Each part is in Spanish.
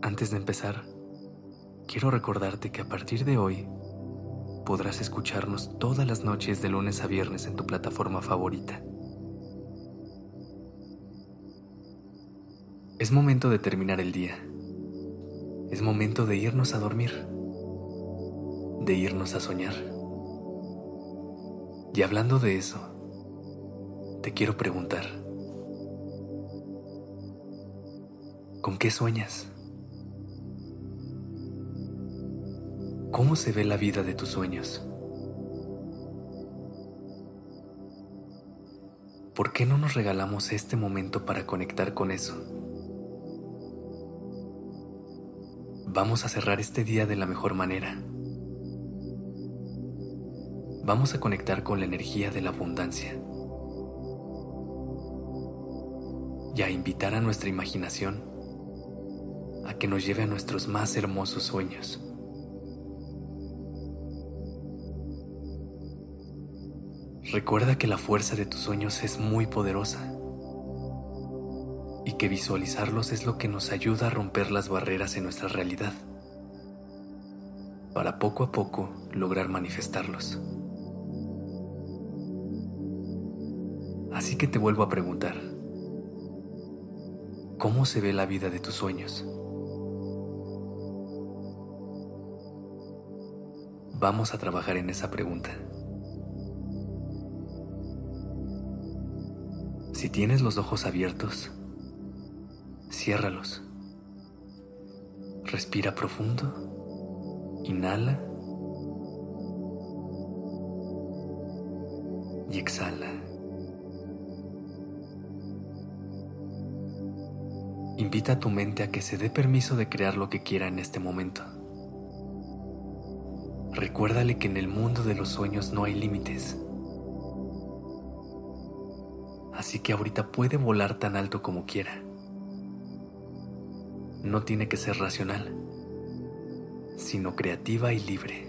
Antes de empezar, quiero recordarte que a partir de hoy podrás escucharnos todas las noches de lunes a viernes en tu plataforma favorita. Es momento de terminar el día. Es momento de irnos a dormir. De irnos a soñar. Y hablando de eso, te quiero preguntar, ¿con qué sueñas? ¿Cómo se ve la vida de tus sueños? ¿Por qué no nos regalamos este momento para conectar con eso? Vamos a cerrar este día de la mejor manera vamos a conectar con la energía de la abundancia y a invitar a nuestra imaginación a que nos lleve a nuestros más hermosos sueños. Recuerda que la fuerza de tus sueños es muy poderosa y que visualizarlos es lo que nos ayuda a romper las barreras en nuestra realidad para poco a poco lograr manifestarlos. Así que te vuelvo a preguntar, ¿cómo se ve la vida de tus sueños? Vamos a trabajar en esa pregunta. Si tienes los ojos abiertos, ciérralos. Respira profundo. Inhala. Y exhala. Invita a tu mente a que se dé permiso de crear lo que quiera en este momento. Recuérdale que en el mundo de los sueños no hay límites. Así que ahorita puede volar tan alto como quiera. No tiene que ser racional, sino creativa y libre.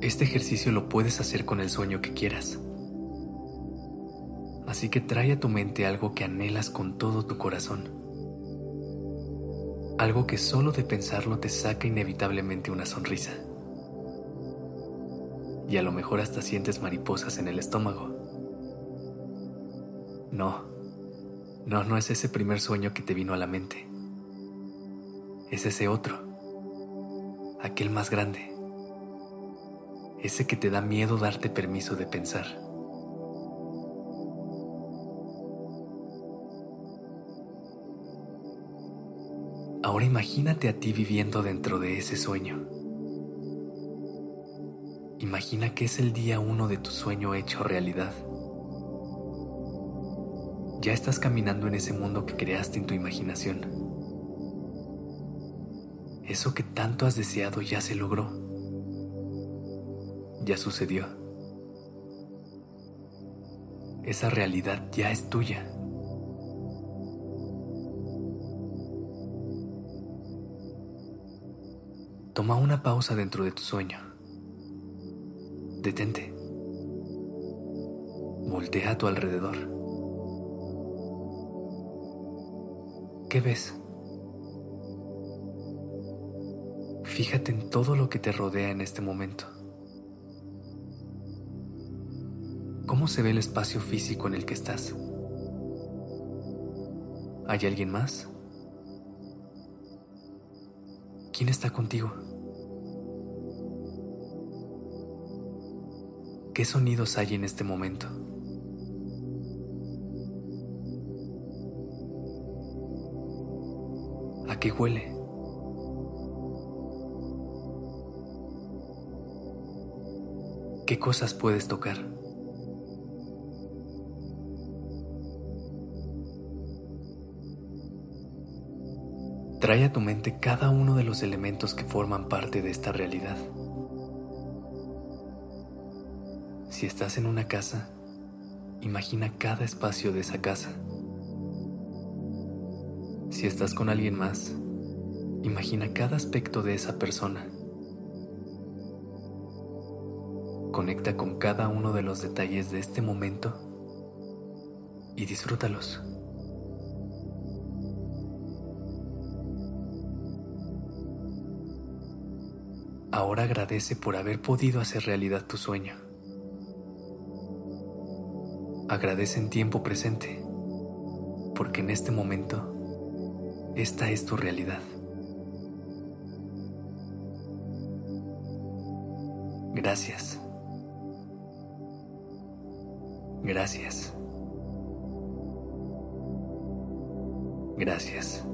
Este ejercicio lo puedes hacer con el sueño que quieras. Así que trae a tu mente algo que anhelas con todo tu corazón. Algo que solo de pensarlo te saca inevitablemente una sonrisa. Y a lo mejor hasta sientes mariposas en el estómago. No, no, no es ese primer sueño que te vino a la mente. Es ese otro, aquel más grande ese que te da miedo darte permiso de pensar. Ahora imagínate a ti viviendo dentro de ese sueño. Imagina que es el día uno de tu sueño hecho realidad. Ya estás caminando en ese mundo que creaste en tu imaginación. Eso que tanto has deseado ya se logró ya sucedió. Esa realidad ya es tuya. Toma una pausa dentro de tu sueño. Detente. Voltea a tu alrededor. ¿Qué ves? Fíjate en todo lo que te rodea en este momento. ¿Cómo se ve el espacio físico en el que estás? ¿Hay alguien más? ¿Quién está contigo? ¿Qué sonidos hay en este momento? ¿A qué huele? ¿Qué cosas puedes tocar? Trae a tu mente cada uno de los elementos que forman parte de esta realidad. Si estás en una casa, imagina cada espacio de esa casa. Si estás con alguien más, imagina cada aspecto de esa persona. Conecta con cada uno de los detalles de este momento y disfrútalos. Ahora agradece por haber podido hacer realidad tu sueño. Agradece en tiempo presente, porque en este momento esta es tu realidad. Gracias. Gracias. Gracias.